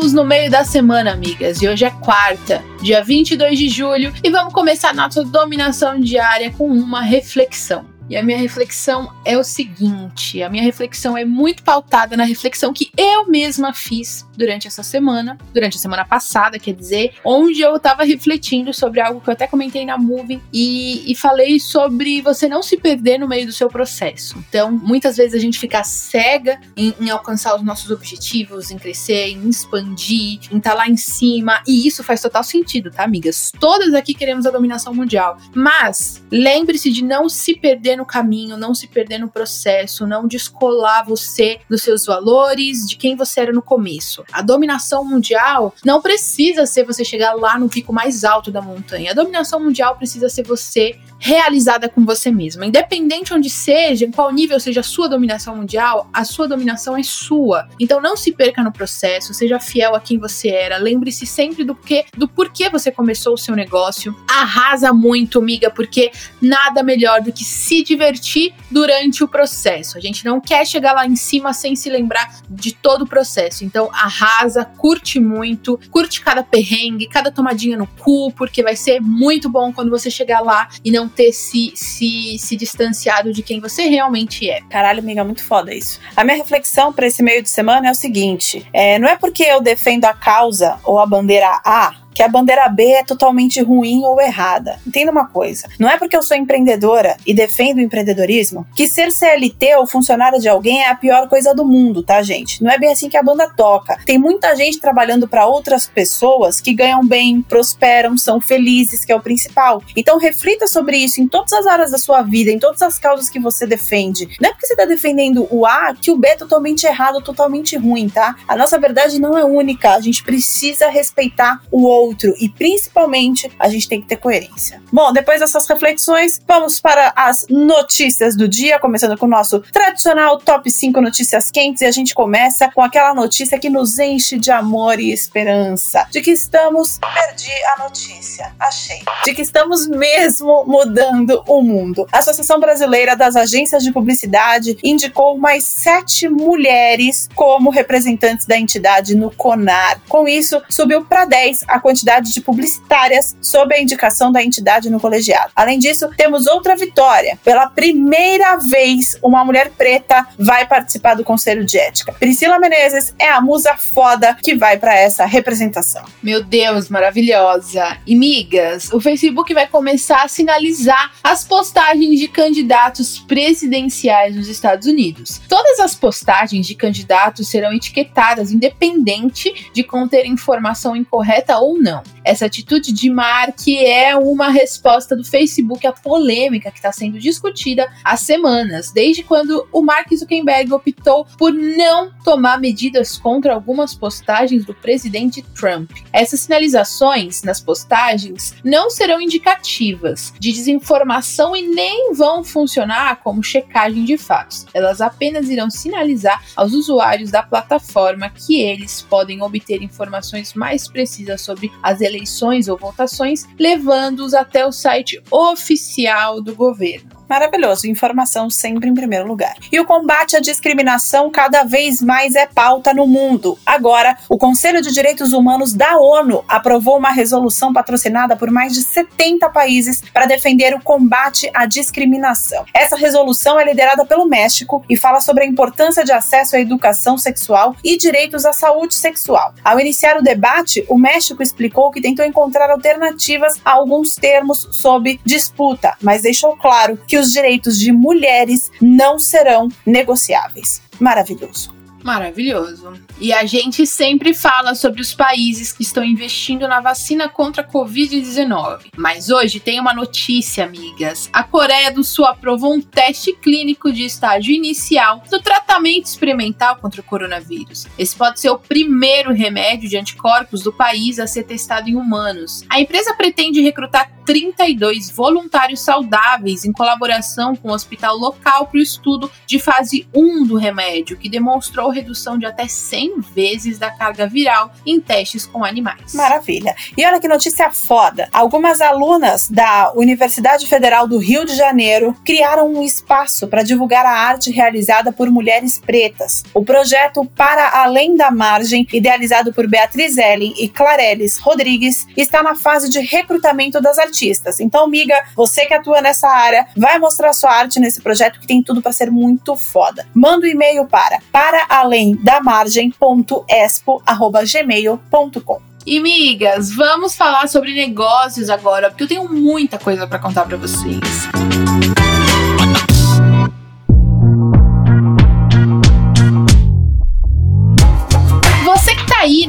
Chegamos no meio da semana, amigas, e hoje é quarta, dia 22 de julho, e vamos começar nossa dominação diária com uma reflexão. E a minha reflexão é o seguinte: a minha reflexão é muito pautada na reflexão que eu mesma fiz durante essa semana, durante a semana passada, quer dizer, onde eu tava refletindo sobre algo que eu até comentei na Moving e, e falei sobre você não se perder no meio do seu processo. Então, muitas vezes a gente fica cega em, em alcançar os nossos objetivos, em crescer, em expandir, em estar tá lá em cima, e isso faz total sentido, tá, amigas? Todas aqui queremos a dominação mundial, mas lembre-se de não se perder no caminho, não se perder no processo, não descolar você dos seus valores, de quem você era no começo. A dominação mundial não precisa ser você chegar lá no pico mais alto da montanha. A dominação mundial precisa ser você realizada com você mesma. Independente onde seja, em qual nível seja a sua dominação mundial, a sua dominação é sua. Então não se perca no processo, seja fiel a quem você era. Lembre-se sempre do que, do porquê você começou o seu negócio. Arrasa muito, amiga, porque nada melhor do que se divertir durante o processo. A gente não quer chegar lá em cima sem se lembrar de todo o processo. Então arrasa, curte muito, curte cada perrengue, cada tomadinha no cu, porque vai ser muito bom quando você chegar lá e não ter se, se, se distanciado de quem você realmente é. Caralho, amiga, muito foda isso. A minha reflexão para esse meio de semana é o seguinte: é, não é porque eu defendo a causa ou a bandeira A que a bandeira B é totalmente ruim ou errada. Entenda uma coisa: não é porque eu sou empreendedora e defendo o empreendedorismo que ser CLT ou funcionária de alguém é a pior coisa do mundo, tá, gente? Não é bem assim que a banda toca. Tem muita gente trabalhando para outras pessoas que ganham bem, prosperam, são felizes, que é o principal. Então reflita sobre isso em todas as áreas da sua vida, em todas as causas que você defende. Não é porque você tá defendendo o A que o B é totalmente errado, totalmente ruim, tá? A nossa verdade não é única. A gente precisa respeitar o outro outro e principalmente a gente tem que ter coerência. Bom, depois dessas reflexões, vamos para as notícias do dia, começando com o nosso tradicional top 5 notícias quentes e a gente começa com aquela notícia que nos enche de amor e esperança, de que estamos perdi a notícia, achei, de que estamos mesmo mudando o mundo. A Associação Brasileira das Agências de Publicidade indicou mais sete mulheres como representantes da entidade no CONAR. Com isso, subiu para 10 a quantidade de publicitárias sob a indicação da entidade no colegiado. Além disso, temos outra vitória. Pela primeira vez, uma mulher preta vai participar do Conselho de Ética. Priscila Menezes é a musa foda que vai para essa representação. Meu Deus, maravilhosa. E migas, o Facebook vai começar a sinalizar as postagens de candidatos presidenciais nos Estados Unidos. Todas as postagens de candidatos serão etiquetadas independente de conter informação incorreta ou não. Essa atitude de Mark é uma resposta do Facebook à polêmica que está sendo discutida há semanas, desde quando o Mark Zuckerberg optou por não tomar medidas contra algumas postagens do presidente Trump. Essas sinalizações nas postagens não serão indicativas de desinformação e nem vão funcionar como checagem de fatos. Elas apenas irão sinalizar aos usuários da plataforma que eles podem obter informações mais precisas sobre as eleições ou votações, levando-os até o site oficial do governo. Maravilhoso, informação sempre em primeiro lugar. E o combate à discriminação cada vez mais é pauta no mundo. Agora, o Conselho de Direitos Humanos da ONU aprovou uma resolução patrocinada por mais de 70 países para defender o combate à discriminação. Essa resolução é liderada pelo México e fala sobre a importância de acesso à educação sexual e direitos à saúde sexual. Ao iniciar o debate, o México explicou que tentou encontrar alternativas a alguns termos sob disputa, mas deixou claro que os direitos de mulheres não serão negociáveis. Maravilhoso. Maravilhoso. E a gente sempre fala sobre os países que estão investindo na vacina contra a Covid-19. Mas hoje tem uma notícia, amigas. A Coreia do Sul aprovou um teste clínico de estágio inicial do tratamento experimental contra o coronavírus. Esse pode ser o primeiro remédio de anticorpos do país a ser testado em humanos. A empresa pretende recrutar 32 voluntários saudáveis em colaboração com o hospital local para o estudo de fase 1 do remédio, que demonstrou redução de até 100 vezes da carga viral em testes com animais. Maravilha. E olha que notícia foda. Algumas alunas da Universidade Federal do Rio de Janeiro criaram um espaço para divulgar a arte realizada por mulheres pretas. O projeto Para Além da Margem, idealizado por Beatriz Ellen e Clarelis Rodrigues, está na fase de recrutamento das artistas. Então, miga, você que atua nessa área, vai mostrar sua arte nesse projeto que tem tudo para ser muito foda. Manda o um e-mail para para além da margem.expo@gmail.com. E migas, vamos falar sobre negócios agora, porque eu tenho muita coisa para contar para vocês.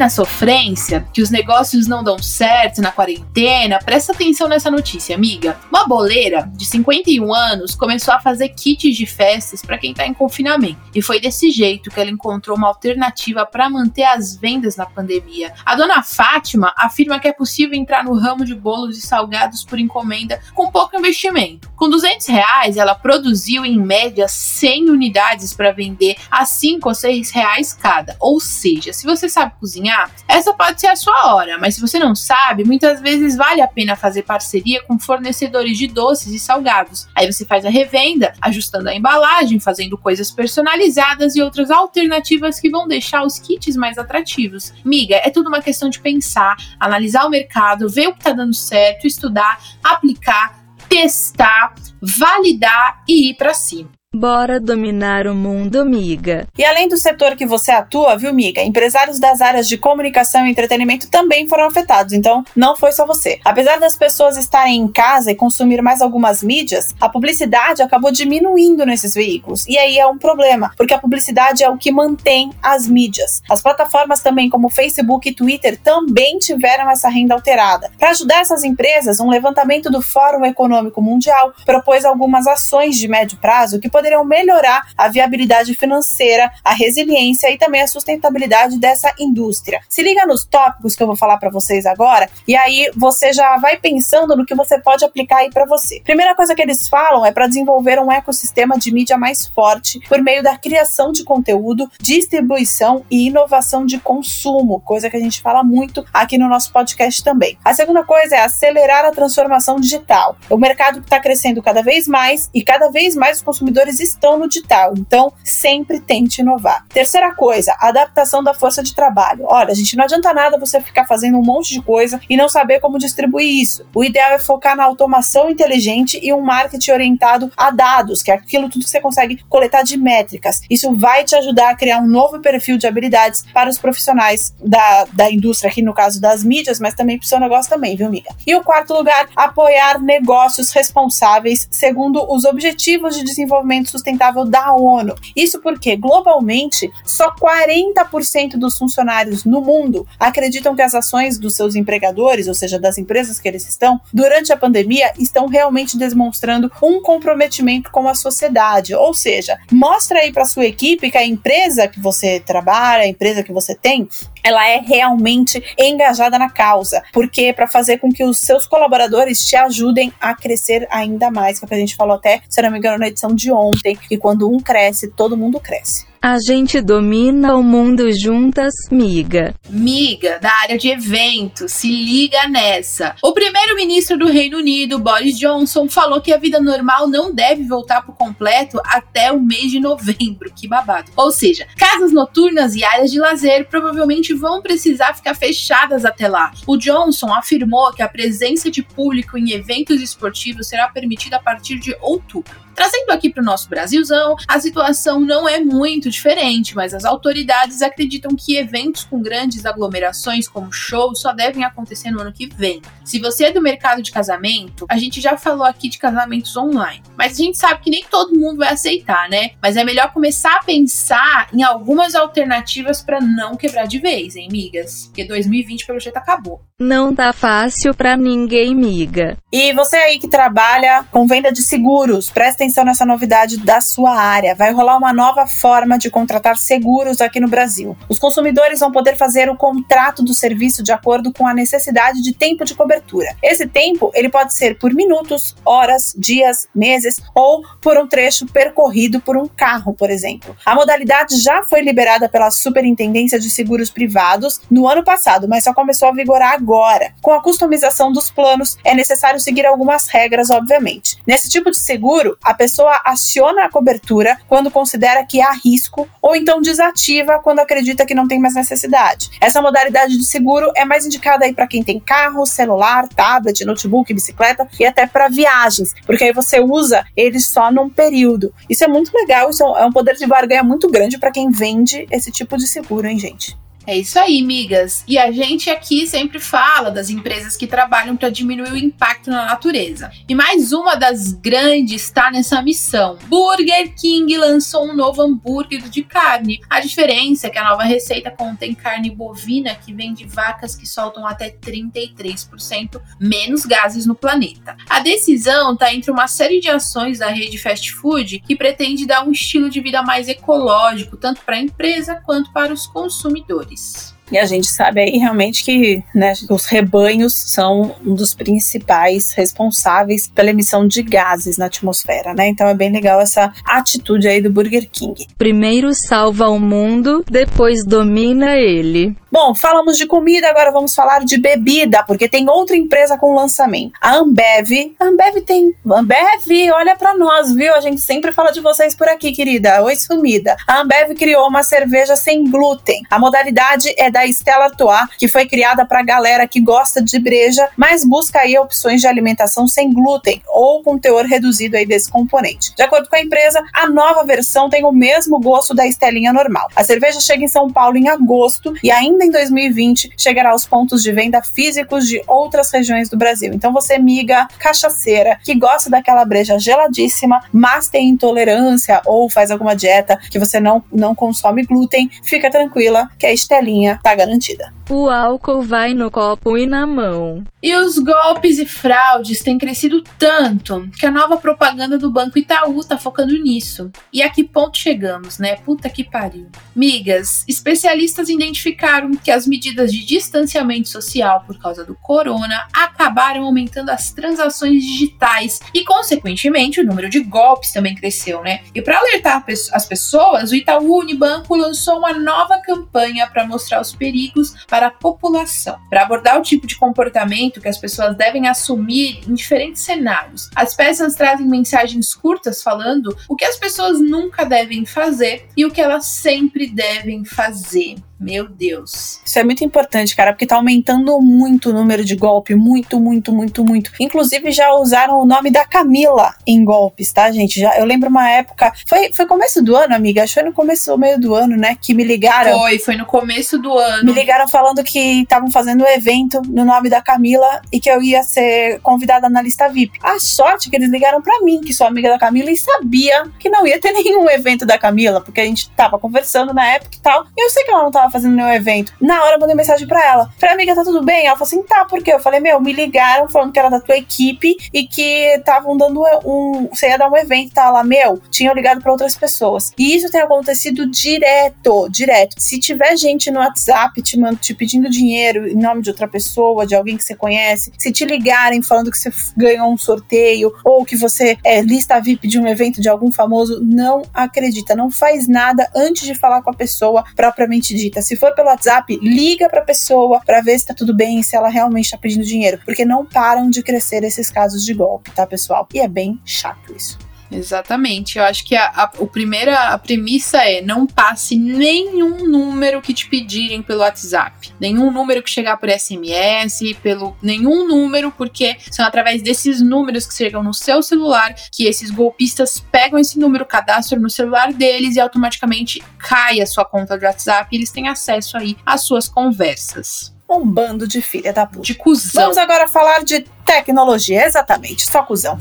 Na sofrência, que os negócios não dão certo na quarentena, presta atenção nessa notícia, amiga. Uma boleira de 51 anos começou a fazer kits de festas para quem tá em confinamento. E foi desse jeito que ela encontrou uma alternativa para manter as vendas na pandemia. A dona Fátima afirma que é possível entrar no ramo de bolos e salgados por encomenda com pouco investimento. Com 200 reais, ela produziu em média 100 unidades para vender a 5 ou 6 reais cada. Ou seja, se você sabe cozinhar, essa pode ser a sua hora, mas se você não sabe, muitas vezes vale a pena fazer parceria com fornecedores de doces e salgados. Aí você faz a revenda, ajustando a embalagem, fazendo coisas personalizadas e outras alternativas que vão deixar os kits mais atrativos. Miga, é tudo uma questão de pensar, analisar o mercado, ver o que está dando certo, estudar, aplicar, testar, validar e ir para cima. Bora dominar o mundo, miga. E além do setor que você atua, viu, miga? Empresários das áreas de comunicação e entretenimento também foram afetados, então não foi só você. Apesar das pessoas estarem em casa e consumir mais algumas mídias, a publicidade acabou diminuindo nesses veículos. E aí é um problema, porque a publicidade é o que mantém as mídias. As plataformas também, como Facebook e Twitter, também tiveram essa renda alterada. Para ajudar essas empresas, um levantamento do Fórum Econômico Mundial propôs algumas ações de médio prazo que melhorar a viabilidade financeira, a resiliência e também a sustentabilidade dessa indústria. Se liga nos tópicos que eu vou falar para vocês agora e aí você já vai pensando no que você pode aplicar aí para você. Primeira coisa que eles falam é para desenvolver um ecossistema de mídia mais forte por meio da criação de conteúdo, distribuição e inovação de consumo, coisa que a gente fala muito aqui no nosso podcast também. A segunda coisa é acelerar a transformação digital. O mercado está crescendo cada vez mais e cada vez mais os consumidores estão no digital, então sempre tente inovar. Terceira coisa, adaptação da força de trabalho. Olha, gente não adianta nada você ficar fazendo um monte de coisa e não saber como distribuir isso. O ideal é focar na automação inteligente e um marketing orientado a dados, que é aquilo tudo que você consegue coletar de métricas. Isso vai te ajudar a criar um novo perfil de habilidades para os profissionais da, da indústria, aqui no caso das mídias, mas também para o seu negócio também, viu, amiga? E o quarto lugar, apoiar negócios responsáveis segundo os objetivos de desenvolvimento desenvolvimento sustentável da ONU. Isso porque, globalmente, só 40% dos funcionários no mundo acreditam que as ações dos seus empregadores, ou seja, das empresas que eles estão, durante a pandemia, estão realmente demonstrando um comprometimento com a sociedade. Ou seja, mostra aí para sua equipe que a empresa que você trabalha, a empresa que você tem, ela é realmente engajada na causa, porque para fazer com que os seus colaboradores te ajudem a crescer ainda mais, que é o que a gente falou até, se não me engano, na edição de ontem, que quando um cresce, todo mundo cresce. A gente domina o mundo juntas, miga. Miga, da área de eventos, se liga nessa. O primeiro-ministro do Reino Unido, Boris Johnson, falou que a vida normal não deve voltar por completo até o mês de novembro. Que babado. Ou seja, casas noturnas e áreas de lazer provavelmente vão precisar ficar fechadas até lá. O Johnson afirmou que a presença de público em eventos esportivos será permitida a partir de outubro. Trazendo aqui para o nosso Brasilzão, a situação não é muito diferente, mas as autoridades acreditam que eventos com grandes aglomerações, como shows, só devem acontecer no ano que vem. Se você é do mercado de casamento, a gente já falou aqui de casamentos online, mas a gente sabe que nem todo mundo vai aceitar, né? Mas é melhor começar a pensar em algumas alternativas para não quebrar de vez, hein, migas? Porque 2020 pelo jeito acabou. Não tá fácil pra ninguém, miga. E você aí que trabalha com venda de seguros, presta atenção nessa novidade da sua área. Vai rolar uma nova forma de contratar seguros aqui no Brasil. Os consumidores vão poder fazer o contrato do serviço de acordo com a necessidade de tempo de cobertura. Esse tempo, ele pode ser por minutos, horas, dias, meses ou por um trecho percorrido por um carro, por exemplo. A modalidade já foi liberada pela Superintendência de Seguros Privados no ano passado, mas só começou a vigorar agora. Com a customização dos planos, é necessário seguir algumas regras, obviamente. Nesse tipo de seguro, a pessoa aciona a cobertura quando considera que há risco ou então desativa quando acredita que não tem mais necessidade. Essa modalidade de seguro é mais indicada aí para quem tem carro, celular, tablet, notebook, bicicleta e até para viagens, porque aí você usa eles só num período. Isso é muito legal, isso é um poder de barganha muito grande para quem vende esse tipo de seguro, hein, gente? É isso aí, migas. E a gente aqui sempre fala das empresas que trabalham para diminuir o impacto na natureza. E mais uma das grandes está nessa missão. Burger King lançou um novo hambúrguer de carne. A diferença é que a nova receita contém carne bovina que vem de vacas que soltam até 33% menos gases no planeta. A decisão está entre uma série de ações da rede fast food que pretende dar um estilo de vida mais ecológico, tanto para a empresa quanto para os consumidores. peace. E a gente sabe aí realmente que né, os rebanhos são um dos principais responsáveis pela emissão de gases na atmosfera, né? Então é bem legal essa atitude aí do Burger King. Primeiro salva o mundo, depois domina ele. Bom, falamos de comida, agora vamos falar de bebida, porque tem outra empresa com lançamento. A Ambev. A Ambev tem. Ambev, olha para nós, viu? A gente sempre fala de vocês por aqui, querida. Oi, sumida. A Ambev criou uma cerveja sem glúten. A modalidade é da Stella Artois, que foi criada para galera que gosta de breja, mas busca aí opções de alimentação sem glúten ou com teor reduzido aí desse componente. De acordo com a empresa, a nova versão tem o mesmo gosto da Estelinha normal. A cerveja chega em São Paulo em agosto e ainda ainda em 2020 chegará aos pontos de venda físicos de outras regiões do Brasil. Então você, miga cachaceira, que gosta daquela breja geladíssima, mas tem intolerância ou faz alguma dieta que você não, não consome glúten, fica tranquila que a estelinha tá garantida. O álcool vai no copo e na mão. E os golpes e fraudes têm crescido tanto que a nova propaganda do Banco Itaú tá focando nisso. E a que ponto chegamos, né? Puta que pariu. Migas, especialistas identificaram que as medidas de distanciamento social por causa do corona acabaram aumentando as transações digitais e, consequentemente, o número de golpes também cresceu, né? E para alertar as pessoas, o Itaú Unibanco lançou uma nova campanha para mostrar os perigos para para a população, para abordar o tipo de comportamento que as pessoas devem assumir em diferentes cenários. As peças trazem mensagens curtas falando o que as pessoas nunca devem fazer e o que elas sempre devem fazer. Meu Deus. Isso é muito importante, cara, porque tá aumentando muito o número de golpe, muito, muito, muito, muito. Inclusive já usaram o nome da Camila em golpes, tá, gente? Já eu lembro uma época, foi foi começo do ano, amiga, acho que foi no começo ou meio do ano, né, que me ligaram. Foi, foi no começo do ano. Me ligaram falando que estavam fazendo um evento no nome da Camila e que eu ia ser convidada na lista VIP. A sorte que eles ligaram para mim, que sou amiga da Camila e sabia que não ia ter nenhum evento da Camila, porque a gente tava conversando na época e tal. E eu sei que ela não tava fazendo nenhum evento. Na hora eu mandei mensagem pra ela. Falei, amiga, tá tudo bem? Ela falou assim, tá, por quê? Eu falei, meu, me ligaram falando que era da tua equipe e que estavam dando um. Você ia dar um evento, tá lá, meu, tinham ligado pra outras pessoas. E isso tem acontecido direto, direto. Se tiver gente no WhatsApp te, te pedindo dinheiro em nome de outra pessoa, de alguém que você conhece, se te ligarem falando que você ganhou um sorteio ou que você é lista VIP de um evento de algum famoso, não acredita, não faz nada antes de falar com a pessoa propriamente dita. Se for pelo WhatsApp, liga pra pessoa para ver se tá tudo bem, se ela realmente tá pedindo dinheiro, porque não param de crescer esses casos de golpe, tá, pessoal? E é bem chato isso. Exatamente. Eu acho que a, a, o primeira, a premissa é não passe nenhum número que te pedirem pelo WhatsApp. Nenhum número que chegar por SMS, pelo nenhum número, porque são através desses números que chegam no seu celular que esses golpistas pegam esse número, cadastram no celular deles e automaticamente cai a sua conta de WhatsApp e eles têm acesso aí às suas conversas um bando de filha da puta. De cuzão. Vamos agora falar de tecnologia, exatamente, só cuzão.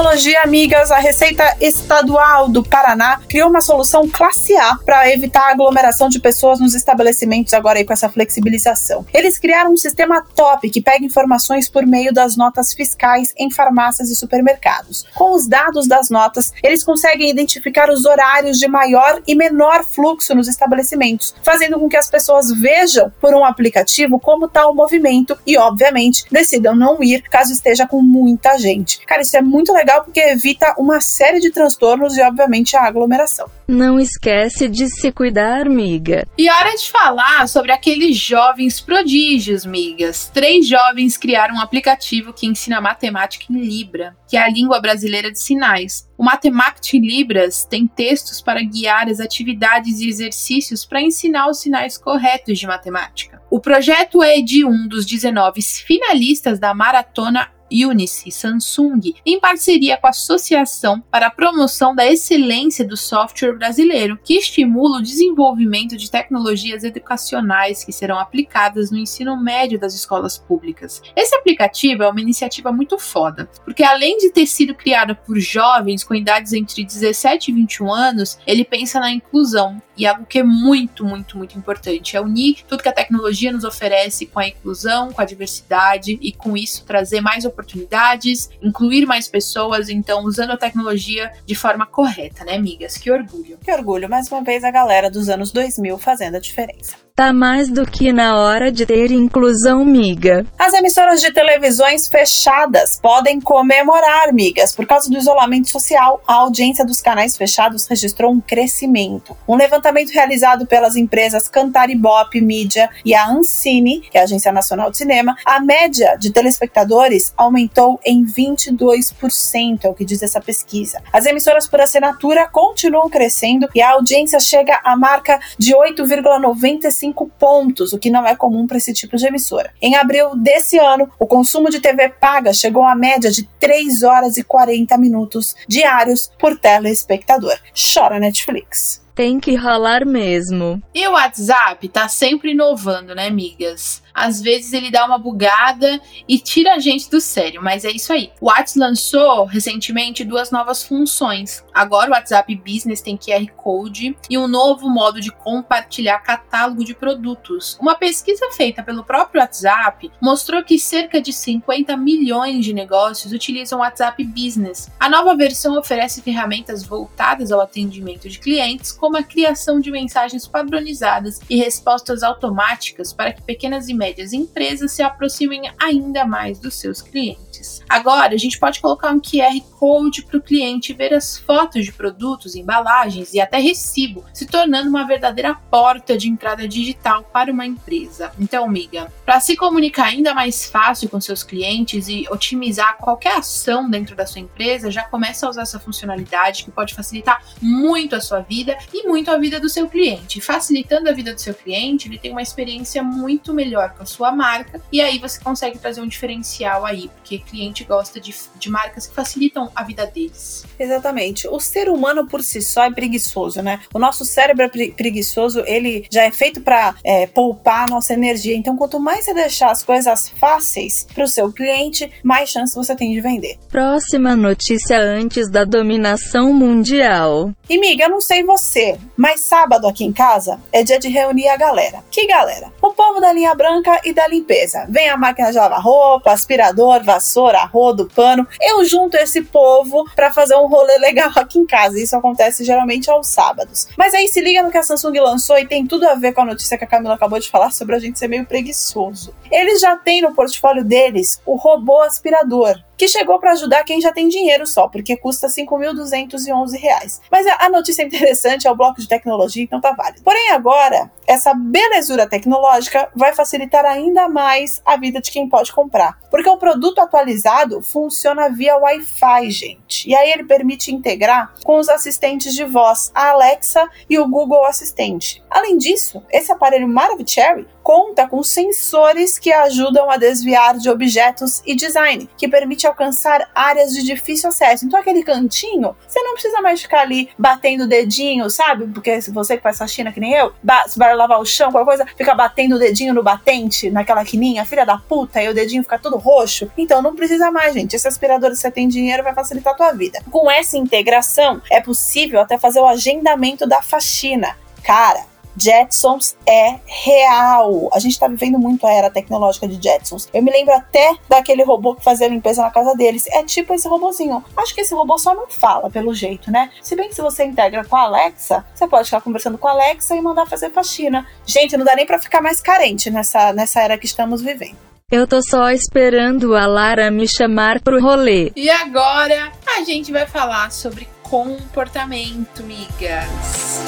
Tecnologia, amigas, a Receita Estadual do Paraná criou uma solução classe A para evitar a aglomeração de pessoas nos estabelecimentos agora aí com essa flexibilização. Eles criaram um sistema top que pega informações por meio das notas fiscais em farmácias e supermercados. Com os dados das notas, eles conseguem identificar os horários de maior e menor fluxo nos estabelecimentos, fazendo com que as pessoas vejam por um aplicativo como está o movimento e, obviamente, decidam não ir caso esteja com muita gente. Cara, isso é muito legal porque evita uma série de transtornos e, obviamente, a aglomeração. Não esquece de se cuidar, miga. E hora de falar sobre aqueles jovens prodígios, migas. Três jovens criaram um aplicativo que ensina matemática em Libra, que é a língua brasileira de sinais. O Matemática em Libras tem textos para guiar as atividades e exercícios para ensinar os sinais corretos de matemática. O projeto é de um dos 19 finalistas da maratona Unice Samsung, em parceria com a Associação para a Promoção da Excelência do Software Brasileiro, que estimula o desenvolvimento de tecnologias educacionais que serão aplicadas no ensino médio das escolas públicas. Esse aplicativo é uma iniciativa muito foda, porque além de ter sido criado por jovens com idades entre 17 e 21 anos, ele pensa na inclusão e algo que é muito, muito, muito importante é unir tudo que a tecnologia nos oferece com a inclusão, com a diversidade e com isso trazer mais oportunidades oportunidades, incluir mais pessoas, então usando a tecnologia de forma correta, né, amigas? Que orgulho. Que orgulho, mais uma vez a galera dos anos 2000 fazendo a diferença. Tá mais do que na hora de ter inclusão, miga. As emissoras de televisões fechadas podem comemorar, migas. Por causa do isolamento social, a audiência dos canais fechados registrou um crescimento. Um levantamento realizado pelas empresas Cantar Ibope Mídia e a Ancine, que é a Agência Nacional de Cinema, a média de telespectadores aumentou em 22%, é o que diz essa pesquisa. As emissoras por assinatura continuam crescendo e a audiência chega à marca de 8,95 5 pontos, o que não é comum para esse tipo de emissora. Em abril desse ano, o consumo de TV paga chegou à média de 3 horas e 40 minutos diários por telespectador. Chora Netflix. Tem que rolar mesmo. E o WhatsApp tá sempre inovando, né, amigas? Às vezes ele dá uma bugada e tira a gente do sério, mas é isso aí. O WhatsApp lançou recentemente duas novas funções. Agora o WhatsApp Business tem QR Code e um novo modo de compartilhar catálogo de produtos. Uma pesquisa feita pelo próprio WhatsApp mostrou que cerca de 50 milhões de negócios utilizam o WhatsApp Business. A nova versão oferece ferramentas voltadas ao atendimento de clientes, como a criação de mensagens padronizadas e respostas automáticas para que pequenas e médias empresas se aproximem ainda mais dos seus clientes. Agora, a gente pode colocar um QR Code para o cliente ver as fotos de produtos, embalagens e até recibo, se tornando uma verdadeira porta de entrada digital para uma empresa. Então, amiga, para se comunicar ainda mais fácil com seus clientes e otimizar qualquer ação dentro da sua empresa, já começa a usar essa funcionalidade que pode facilitar muito a sua vida e muito a vida do seu cliente. Facilitando a vida do seu cliente, ele tem uma experiência muito melhor com a sua marca, e aí você consegue trazer um diferencial aí, porque cliente gosta de, de marcas que facilitam a vida deles. Exatamente. O ser humano por si só é preguiçoso, né? O nosso cérebro é preguiçoso, ele já é feito para é, poupar a nossa energia. Então, quanto mais você deixar as coisas fáceis para o seu cliente, mais chance você tem de vender. Próxima notícia antes da dominação mundial. E miga, eu não sei você, mas sábado aqui em casa é dia de reunir a galera. Que galera? O povo da linha branca e da limpeza. Vem a máquina de lavar roupa, aspirador, vassoura, rodo, pano. Eu junto esse povo para fazer um rolê legal aqui em casa. Isso acontece geralmente aos sábados. Mas aí se liga no que a Samsung lançou e tem tudo a ver com a notícia que a Camila acabou de falar sobre a gente ser meio preguiçoso. Eles já têm no portfólio deles o robô aspirador que chegou para ajudar quem já tem dinheiro só, porque custa R$ 5.211. Mas a notícia interessante é o bloco de tecnologia, então tá válido. Porém, agora, essa belezura tecnológica vai facilitar ainda mais a vida de quem pode comprar, porque o produto atualizado funciona via Wi-Fi, gente. E aí ele permite integrar com os assistentes de voz, a Alexa e o Google Assistente. Além disso, esse aparelho Maravicherry conta com sensores que ajudam a desviar de objetos e design, que permite alcançar áreas de difícil acesso. Então, aquele cantinho, você não precisa mais ficar ali batendo o dedinho, sabe? Porque se você que faz faxina que nem eu, vai lavar o chão, qualquer coisa, fica batendo o dedinho no batente, naquela quininha, filha da puta, e o dedinho fica todo roxo. Então, não precisa mais, gente. Esse aspirador, se você tem dinheiro, vai facilitar a tua vida. Com essa integração, é possível até fazer o agendamento da faxina. Cara, Jetsons é real. A gente tá vivendo muito a era tecnológica de Jetsons. Eu me lembro até daquele robô que fazia limpeza na casa deles. É tipo esse robôzinho. Acho que esse robô só não fala, pelo jeito, né? Se bem que se você integra com a Alexa, você pode ficar conversando com a Alexa e mandar fazer faxina. Gente, não dá nem para ficar mais carente nessa, nessa era que estamos vivendo. Eu tô só esperando a Lara me chamar pro rolê. E agora a gente vai falar sobre comportamento, migas.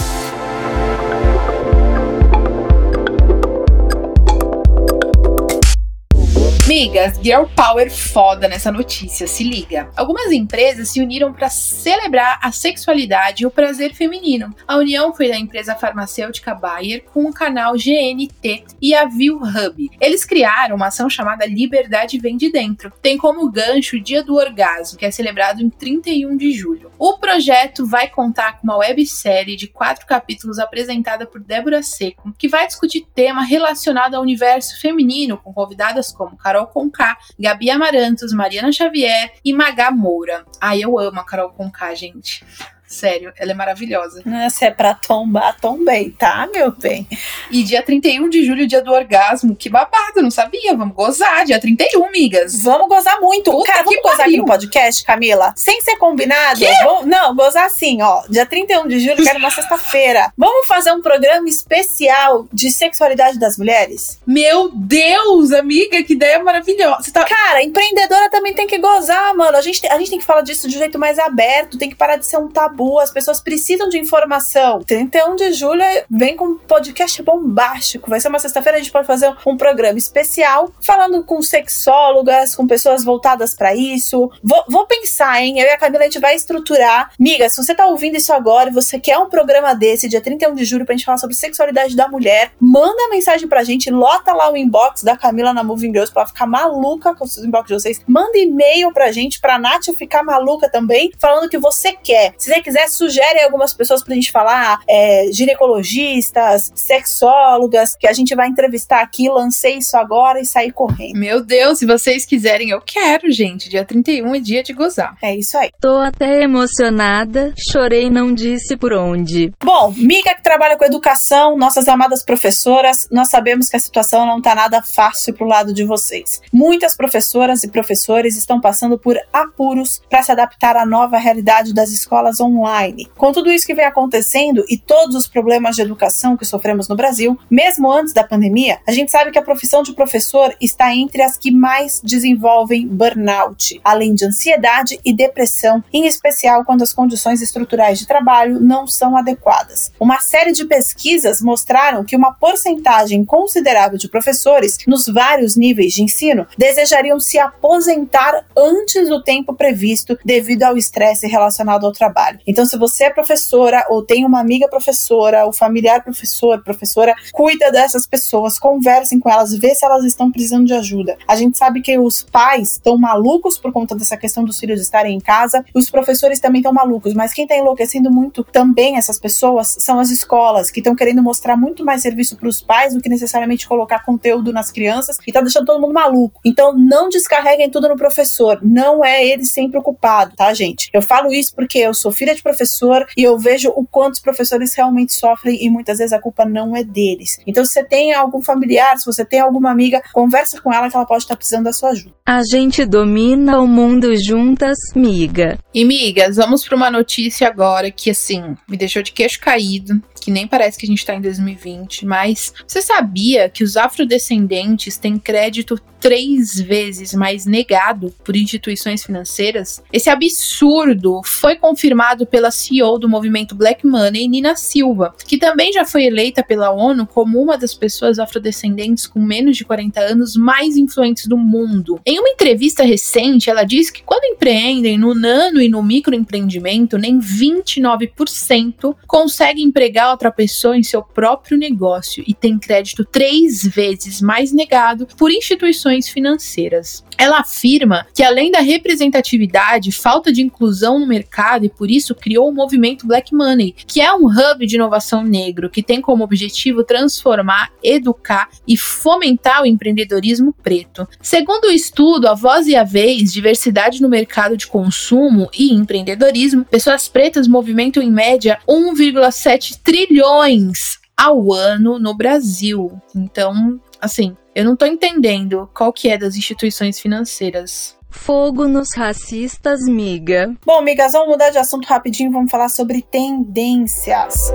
Migas, Girl Power foda nessa notícia, se liga. Algumas empresas se uniram para celebrar a sexualidade e o prazer feminino. A união foi da empresa farmacêutica Bayer com o canal GNT e a View Hub. Eles criaram uma ação chamada Liberdade Vem de Dentro. Tem como gancho o Dia do Orgasmo, que é celebrado em 31 de julho. O projeto vai contar com uma websérie de quatro capítulos apresentada por Débora Seco, que vai discutir tema relacionado ao universo feminino, com convidadas como Carol Carol Conká, Gabi Amarantos, Mariana Xavier e Magá Moura. Ai, eu amo a Carol Conká, gente. Sério, ela é maravilhosa. Se é pra tombar, tombei, tá, meu bem? E dia 31 de julho, dia do orgasmo. Que babado, não sabia. Vamos gozar. Dia 31, migas. Vamos gozar muito. Puta Cara, vamos gozar aqui no podcast, Camila? Sem ser combinado? Vamos, não, gozar assim, ó. Dia 31 de julho, quero uma sexta-feira. Vamos fazer um programa especial de sexualidade das mulheres? Meu Deus, amiga, que ideia maravilhosa. Tá... Cara, empreendedora também tem que gozar, mano. A gente, a gente tem que falar disso de um jeito mais aberto, tem que parar de ser um tabu tabu, as pessoas precisam de informação. 31 de julho vem com um podcast bombástico. Vai ser uma sexta-feira, a gente pode fazer um programa especial falando com sexólogas, com pessoas voltadas para isso. Vou, vou, pensar, hein? Eu e a Camila a gente vai estruturar. Miga, se você tá ouvindo isso agora e você quer um programa desse, dia 31 de julho, pra gente falar sobre sexualidade da mulher, manda mensagem pra gente, lota lá o inbox da Camila na Moving Girls pra ela ficar maluca com os inbox de vocês. Manda e-mail pra gente, pra Nath ficar maluca também, falando o que você quer. Se você quiser quiser, sugere algumas pessoas pra gente falar, é, ginecologistas, sexólogas, que a gente vai entrevistar aqui. Lancei isso agora e sair correndo. Meu Deus, se vocês quiserem, eu quero, gente. Dia 31 é dia de gozar. É isso aí. Tô até emocionada, chorei não disse por onde. Bom, miga que trabalha com educação, nossas amadas professoras, nós sabemos que a situação não tá nada fácil pro lado de vocês. Muitas professoras e professores estão passando por apuros para se adaptar à nova realidade das escolas online online. Com tudo isso que vem acontecendo e todos os problemas de educação que sofremos no Brasil, mesmo antes da pandemia, a gente sabe que a profissão de professor está entre as que mais desenvolvem burnout, além de ansiedade e depressão, em especial quando as condições estruturais de trabalho não são adequadas. Uma série de pesquisas mostraram que uma porcentagem considerável de professores nos vários níveis de ensino desejariam se aposentar antes do tempo previsto devido ao estresse relacionado ao trabalho. Então, se você é professora ou tem uma amiga professora, ou familiar professor, professora, cuida dessas pessoas, conversem com elas, vê se elas estão precisando de ajuda. A gente sabe que os pais estão malucos por conta dessa questão dos filhos estarem em casa, os professores também estão malucos, mas quem está enlouquecendo muito também essas pessoas são as escolas, que estão querendo mostrar muito mais serviço para os pais do que necessariamente colocar conteúdo nas crianças e tá deixando todo mundo maluco. Então, não descarreguem tudo no professor, não é ele sempre ocupado, tá, gente? Eu falo isso porque eu sou filha de de professor e eu vejo o quanto os professores realmente sofrem e muitas vezes a culpa não é deles. Então, se você tem algum familiar, se você tem alguma amiga, conversa com ela que ela pode estar precisando da sua ajuda. A gente domina o mundo juntas, miga. E migas, vamos para uma notícia agora que assim me deixou de queixo caído. Que nem parece que a gente tá em 2020, mas você sabia que os afrodescendentes têm crédito três vezes mais negado por instituições financeiras. Esse absurdo foi confirmado pela CEO do movimento Black Money, Nina Silva, que também já foi eleita pela ONU como uma das pessoas afrodescendentes com menos de 40 anos mais influentes do mundo. Em uma entrevista recente, ela disse que quando empreendem no nano e no microempreendimento, nem 29% conseguem empregar outra pessoa em seu próprio negócio e tem crédito três vezes mais negado por instituições financeiras. Ela afirma que, além da representatividade, falta de inclusão no mercado e por isso criou o movimento Black Money, que é um hub de inovação negro que tem como objetivo transformar, educar e fomentar o empreendedorismo preto. Segundo o estudo A Voz e a Vez, Diversidade no Mercado de Consumo e Empreendedorismo, pessoas pretas movimentam em média 1,7 trilhões ao ano no Brasil. Então, assim, eu não tô entendendo qual que é das instituições financeiras. Fogo nos racistas, miga. Bom, migas, vamos mudar de assunto rapidinho, vamos falar sobre tendências.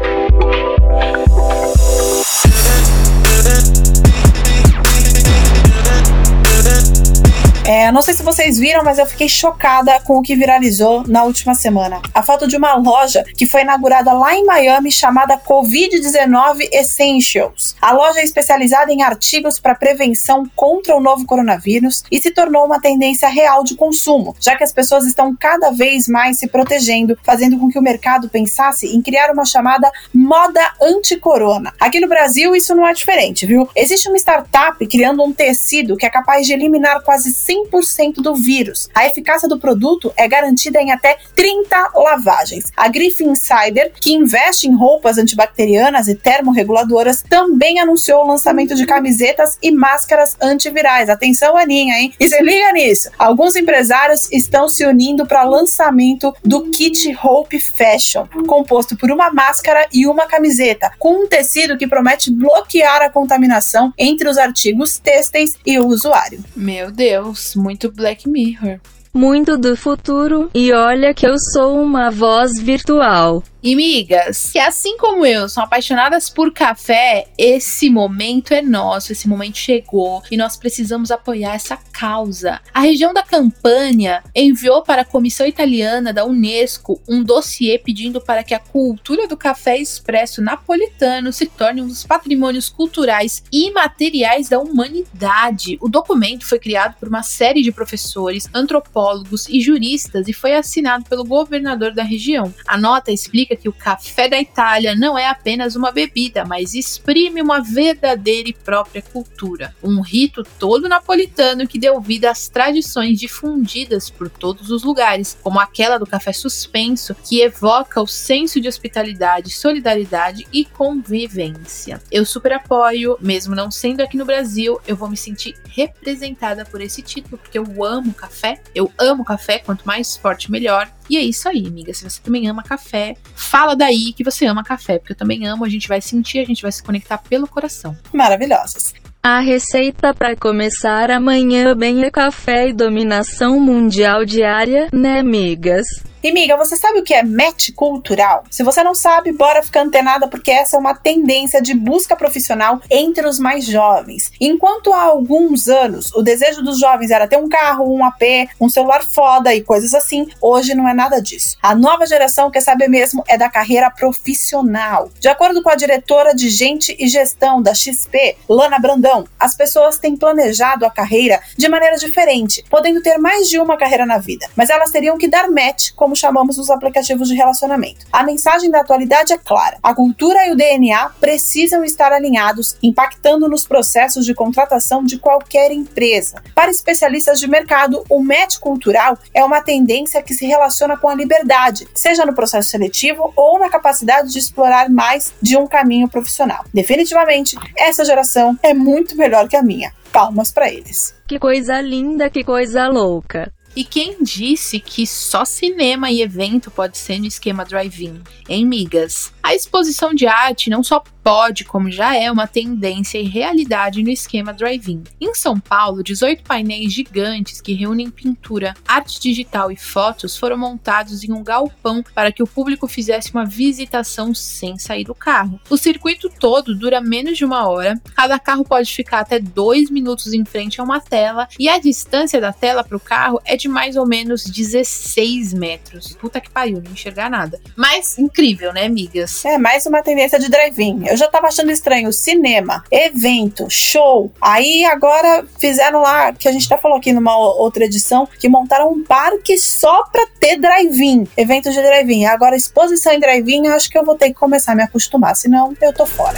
É, não sei se vocês viram, mas eu fiquei chocada com o que viralizou na última semana. A foto de uma loja que foi inaugurada lá em Miami chamada Covid-19 Essentials. A loja é especializada em artigos para prevenção contra o novo coronavírus e se tornou uma tendência real de consumo, já que as pessoas estão cada vez mais se protegendo, fazendo com que o mercado pensasse em criar uma chamada moda anti-corona. Aqui no Brasil isso não é diferente, viu? Existe uma startup criando um tecido que é capaz de eliminar quase 100 100% do vírus. A eficácia do produto é garantida em até 30 lavagens. A Griff Insider, que investe em roupas antibacterianas e termorreguladoras, também anunciou o lançamento de camisetas e máscaras antivirais. Atenção, Aninha, hein? E se liga nisso. Alguns empresários estão se unindo para lançamento do kit Hope Fashion, composto por uma máscara e uma camiseta, com um tecido que promete bloquear a contaminação entre os artigos têxteis e o usuário. Meu Deus muito Black Mirror. Muito do futuro, e olha que eu sou uma voz virtual. E migas, que assim como eu são apaixonadas por café, esse momento é nosso, esse momento chegou e nós precisamos apoiar essa causa. A região da Campânia enviou para a Comissão Italiana da Unesco um dossiê pedindo para que a cultura do café expresso napolitano se torne um dos patrimônios culturais e materiais da humanidade. O documento foi criado por uma série de professores, antropólogos e juristas e foi assinado pelo governador da região. A nota explica que o café da Itália não é apenas uma bebida, mas exprime uma verdadeira e própria cultura. Um rito todo napolitano que deu vida às tradições difundidas por todos os lugares, como aquela do café suspenso, que evoca o senso de hospitalidade, solidariedade e convivência. Eu super apoio, mesmo não sendo aqui no Brasil, eu vou me sentir representada por esse título, porque eu amo café, eu amo café, quanto mais forte melhor. E é isso aí, amiga. Se você também ama café, fala daí que você ama café, porque eu também amo, a gente vai sentir, a gente vai se conectar pelo coração. Maravilhosas. A receita para começar amanhã bem é café e dominação mundial diária, né, amigas? E miga, você sabe o que é match cultural? Se você não sabe, bora ficar antenada porque essa é uma tendência de busca profissional entre os mais jovens. Enquanto há alguns anos o desejo dos jovens era ter um carro, um AP, um celular foda e coisas assim, hoje não é nada disso. A nova geração quer saber mesmo é da carreira profissional. De acordo com a diretora de Gente e Gestão da XP, Lana Brandão, as pessoas têm planejado a carreira de maneira diferente, podendo ter mais de uma carreira na vida, mas elas teriam que dar match com como chamamos os aplicativos de relacionamento. A mensagem da atualidade é clara: a cultura e o DNA precisam estar alinhados, impactando nos processos de contratação de qualquer empresa. Para especialistas de mercado, o match cultural é uma tendência que se relaciona com a liberdade, seja no processo seletivo ou na capacidade de explorar mais de um caminho profissional. Definitivamente, essa geração é muito melhor que a minha. Palmas para eles. Que coisa linda, que coisa louca. E quem disse que só cinema e evento pode ser no esquema drive-in? Em migas. A exposição de arte não só pode, como já é uma tendência e realidade no esquema drive-in. Em São Paulo, 18 painéis gigantes que reúnem pintura, arte digital e fotos foram montados em um galpão para que o público fizesse uma visitação sem sair do carro. O circuito todo dura menos de uma hora, cada carro pode ficar até dois minutos em frente a uma tela e a distância da tela para o carro é de mais ou menos 16 metros. Puta que pariu, não enxergar nada. Mas incrível, né, amigas? É mais uma tendência de drive-in. Eu já tava achando estranho cinema, evento, show. Aí agora fizeram lá, que a gente até falou aqui numa outra edição, que montaram um parque só pra ter drive-in, eventos de drive-in. Agora exposição em drive-in, acho que eu vou ter que começar a me acostumar, senão eu tô fora.